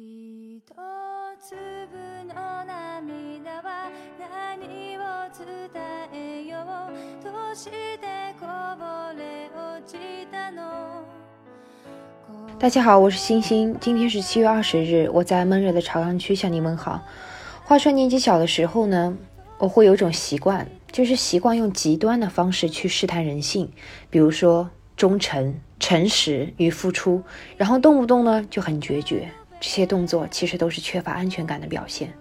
一粒の涙は何を伝えようどうしてこぼれ落ちたの大家好，我是星星。今天是七月二十日，我在闷热的朝阳区向你们好。话说年纪小的时候呢，我会有一种习惯，就是习惯用极端的方式去试探人性，比如说忠诚、诚实与付出，然后动不动呢就很决绝。 这些动作其实都是缺乏安全感的表现。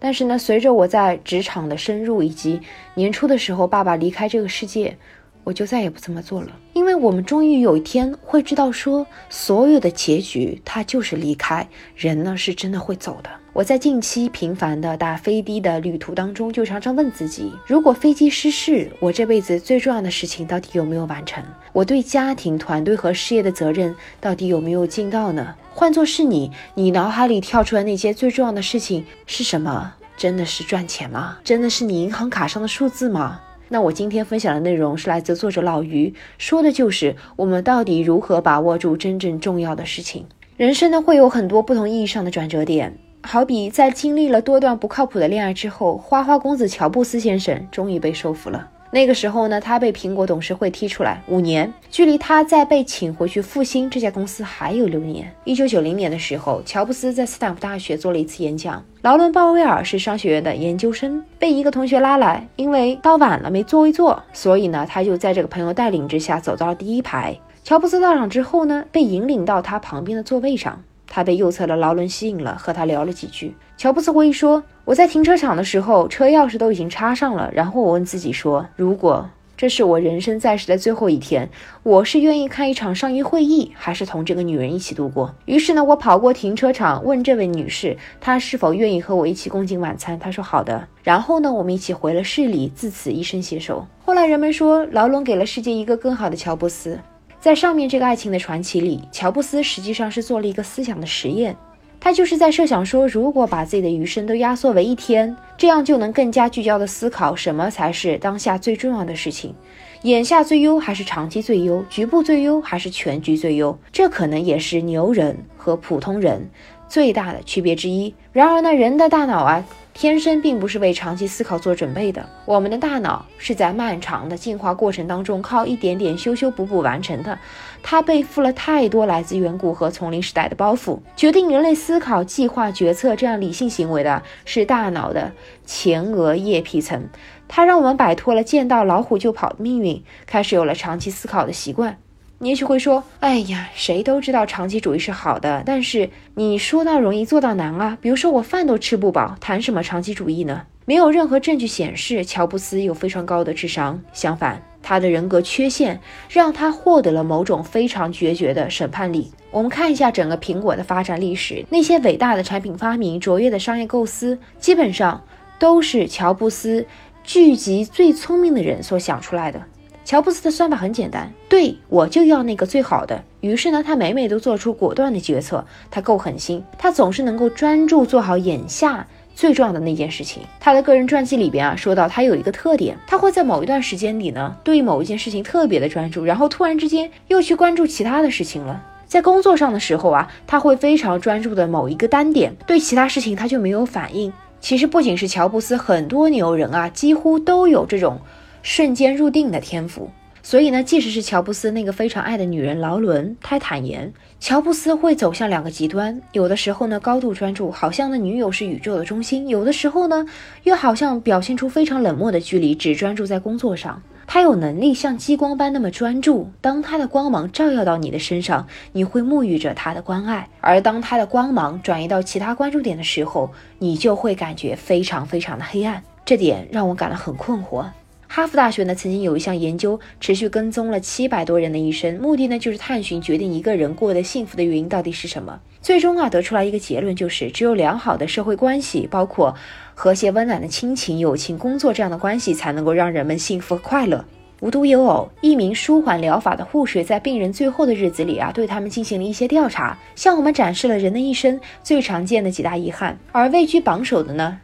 但是呢，随着我在职场的深入，以及年初的时候爸爸离开这个世界。我就再也不这么做了，因为我们终于有一天会知道，说所有的结局它就是离开，人呢是真的会走的。我在近期频繁的打飞的的旅途当中，就常常问自己：如果飞机失事，我这辈子最重要的事情到底有没有完成？我对家庭、团队和事业的责任到底有没有尽到呢？换作是你，你脑海里跳出来那些最重要的事情是什么？真的是赚钱吗？真的是你银行卡上的数字吗？那我今天分享的内容是来自作者老于，说的就是我们到底如何把握住真正重要的事情。人生呢会有很多不同意义上的转折点，好比在经历了多段不靠谱的恋爱之后，花花公子乔布斯先生终于被收服了。那个时候呢，他被苹果董事会踢出来五年，距离他再被请回去复兴这家公司还有六年。一九九零年的时候，乔布斯在斯坦福大学做了一次演讲。劳伦·鲍威尔是商学院的研究生，被一个同学拉来，因为到晚了没座位坐，所以呢，他就在这个朋友带领之下走到了第一排。乔布斯到场之后呢，被引领到他旁边的座位上，他被右侧的劳伦吸引了，和他聊了几句。乔布斯回忆说：“我在停车场的时候，车钥匙都已经插上了，然后我问自己说，如果……”这是我人生在世的最后一天，我是愿意看一场商业会议，还是同这个女人一起度过？于是呢，我跑过停车场，问这位女士，她是否愿意和我一起共进晚餐？她说好的。然后呢，我们一起回了市里，自此一生携手。后来人们说，劳伦给了世界一个更好的乔布斯。在上面这个爱情的传奇里，乔布斯实际上是做了一个思想的实验。他就是在设想说，如果把自己的余生都压缩为一天，这样就能更加聚焦的思考什么才是当下最重要的事情，眼下最优还是长期最优，局部最优还是全局最优，这可能也是牛人和普通人最大的区别之一。然而呢，人的大脑啊。天生并不是为长期思考做准备的，我们的大脑是在漫长的进化过程当中靠一点点修修补补完成的。它背负了太多来自远古和丛林时代的包袱。决定人类思考、计划、决策这样理性行为的是大脑的前额叶皮层，它让我们摆脱了见到老虎就跑的命运，开始有了长期思考的习惯。你也许会说：“哎呀，谁都知道长期主义是好的，但是你说到容易做到难啊。比如说我饭都吃不饱，谈什么长期主义呢？没有任何证据显示乔布斯有非常高的智商，相反，他的人格缺陷让他获得了某种非常决绝的审判力。我们看一下整个苹果的发展历史，那些伟大的产品发明、卓越的商业构思，基本上都是乔布斯聚集最聪明的人所想出来的。”乔布斯的算法很简单，对我就要那个最好的。于是呢，他每每都做出果断的决策。他够狠心，他总是能够专注做好眼下最重要的那件事情。他的个人传记里边啊，说到他有一个特点，他会在某一段时间里呢，对某一件事情特别的专注，然后突然之间又去关注其他的事情了。在工作上的时候啊，他会非常专注的某一个单点，对其他事情他就没有反应。其实不仅是乔布斯，很多牛人啊，几乎都有这种。瞬间入定的天赋，所以呢，即使是乔布斯那个非常爱的女人劳伦，他坦言，乔布斯会走向两个极端，有的时候呢高度专注，好像呢女友是宇宙的中心；有的时候呢，又好像表现出非常冷漠的距离，只专注在工作上。他有能力像激光般那么专注，当他的光芒照耀到你的身上，你会沐浴着他的关爱；而当他的光芒转移到其他关注点的时候，你就会感觉非常非常的黑暗。这点让我感到很困惑。哈佛大学呢曾经有一项研究，持续跟踪了七百多人的一生，目的呢就是探寻决定一个人过得幸福的原因到底是什么。最终啊得出来一个结论，就是只有良好的社会关系，包括和谐温暖的亲情、友情、工作这样的关系，才能够让人们幸福和快乐。无独有偶，一名舒缓疗法的护士在病人最后的日子里啊，对他们进行了一些调查，向我们展示了人的一生最常见的几大遗憾。而位居榜首的呢？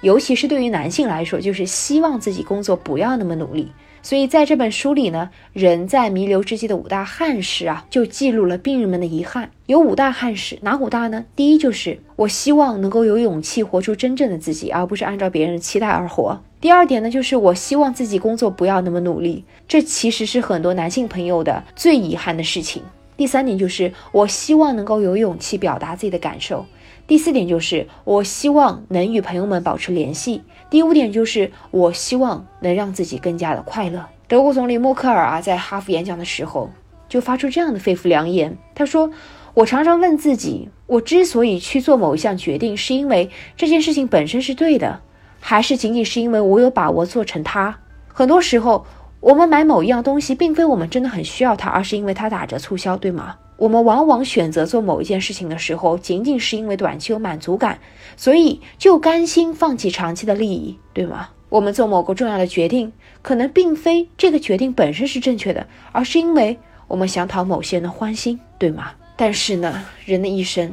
尤其是对于男性来说，就是希望自己工作不要那么努力。所以在这本书里呢，人在弥留之际的五大憾事啊，就记录了病人们的遗憾。有五大憾事，哪五大呢？第一就是我希望能够有勇气活出真正的自己，而不是按照别人的期待而活。第二点呢，就是我希望自己工作不要那么努力，这其实是很多男性朋友的最遗憾的事情。第三点就是我希望能够有勇气表达自己的感受。第四点就是我希望能与朋友们保持联系。第五点就是我希望能让自己更加的快乐。德国总理默克尔啊，在哈佛演讲的时候就发出这样的肺腑良言，他说：“我常常问自己，我之所以去做某一项决定，是因为这件事情本身是对的。”还是仅仅是因为我有把握做成它。很多时候，我们买某一样东西，并非我们真的很需要它，而是因为它打折促销，对吗？我们往往选择做某一件事情的时候，仅仅是因为短期有满足感，所以就甘心放弃长期的利益，对吗？我们做某个重要的决定，可能并非这个决定本身是正确的，而是因为我们想讨某些人的欢心，对吗？但是呢，人的一生，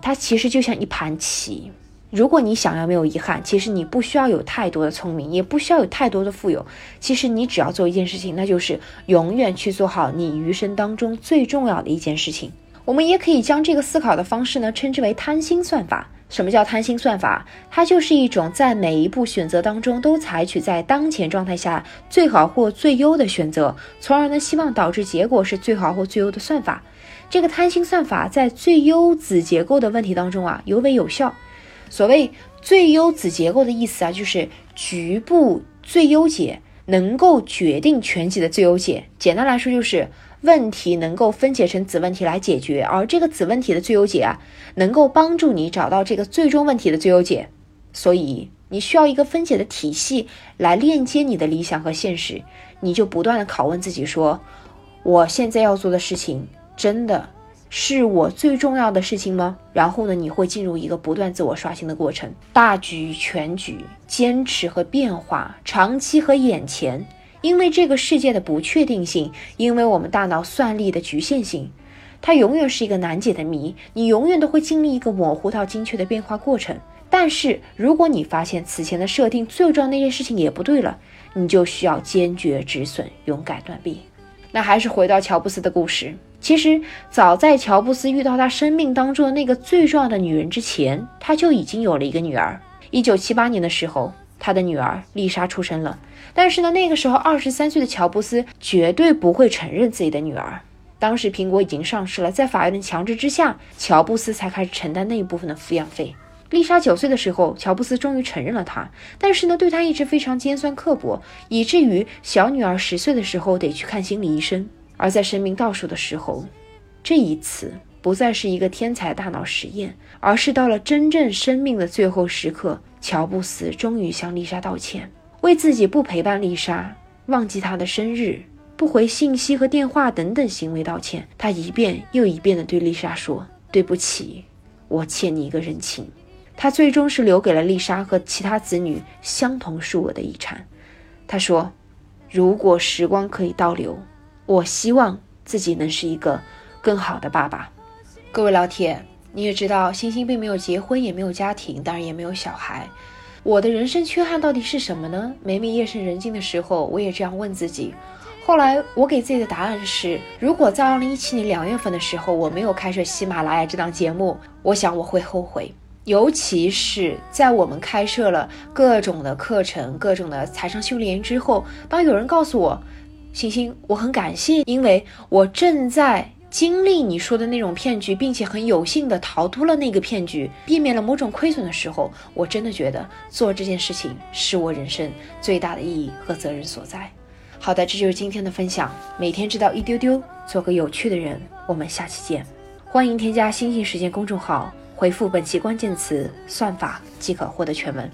它其实就像一盘棋。如果你想要没有遗憾，其实你不需要有太多的聪明，也不需要有太多的富有。其实你只要做一件事情，那就是永远去做好你余生当中最重要的一件事情。我们也可以将这个思考的方式呢称之为贪心算法。什么叫贪心算法？它就是一种在每一步选择当中都采取在当前状态下最好或最优的选择，从而呢希望导致结果是最好或最优的算法。这个贪心算法在最优子结构的问题当中啊尤为有效。所谓最优子结构的意思啊，就是局部最优解能够决定全局的最优解。简单来说，就是问题能够分解成子问题来解决，而这个子问题的最优解啊，能够帮助你找到这个最终问题的最优解。所以，你需要一个分解的体系来链接你的理想和现实。你就不断的拷问自己说：我现在要做的事情真的？是我最重要的事情吗？然后呢，你会进入一个不断自我刷新的过程，大局、全局、坚持和变化，长期和眼前。因为这个世界的不确定性，因为我们大脑算力的局限性，它永远是一个难解的谜。你永远都会经历一个模糊到精确的变化过程。但是，如果你发现此前的设定最重要那件事情也不对了，你就需要坚决止损，勇敢断臂。那还是回到乔布斯的故事。其实，早在乔布斯遇到他生命当中的那个最重要的女人之前，他就已经有了一个女儿。一九七八年的时候，他的女儿丽莎出生了。但是呢，那个时候二十三岁的乔布斯绝对不会承认自己的女儿。当时苹果已经上市了，在法院的强制之下，乔布斯才开始承担那一部分的抚养费。丽莎九岁的时候，乔布斯终于承认了她，但是呢，对她一直非常尖酸刻薄，以至于小女儿十岁的时候得去看心理医生。而在生命倒数的时候，这一次不再是一个天才大脑实验，而是到了真正生命的最后时刻，乔布斯终于向丽莎道歉，为自己不陪伴丽莎、忘记她的生日、不回信息和电话等等行为道歉。他一遍又一遍地对丽莎说：“对不起，我欠你一个人情。”他最终是留给了丽莎和其他子女相同数额的遗产。他说：“如果时光可以倒流。”我希望自己能是一个更好的爸爸。各位老铁，你也知道，星星并没有结婚，也没有家庭，当然也没有小孩。我的人生缺憾到底是什么呢？每每夜深人静的时候，我也这样问自己。后来我给自己的答案是：如果在二零一七年两月份的时候我没有开设喜马拉雅这档节目，我想我会后悔。尤其是在我们开设了各种的课程、各种的财商训练营之后，当有人告诉我。星星，我很感谢，因为我正在经历你说的那种骗局，并且很有幸的逃脱了那个骗局，避免了某种亏损的时候，我真的觉得做这件事情是我人生最大的意义和责任所在。好的，这就是今天的分享，每天知道一丢丢，做个有趣的人。我们下期见，欢迎添加星星时间公众号，回复本期关键词“算法”即可获得全文。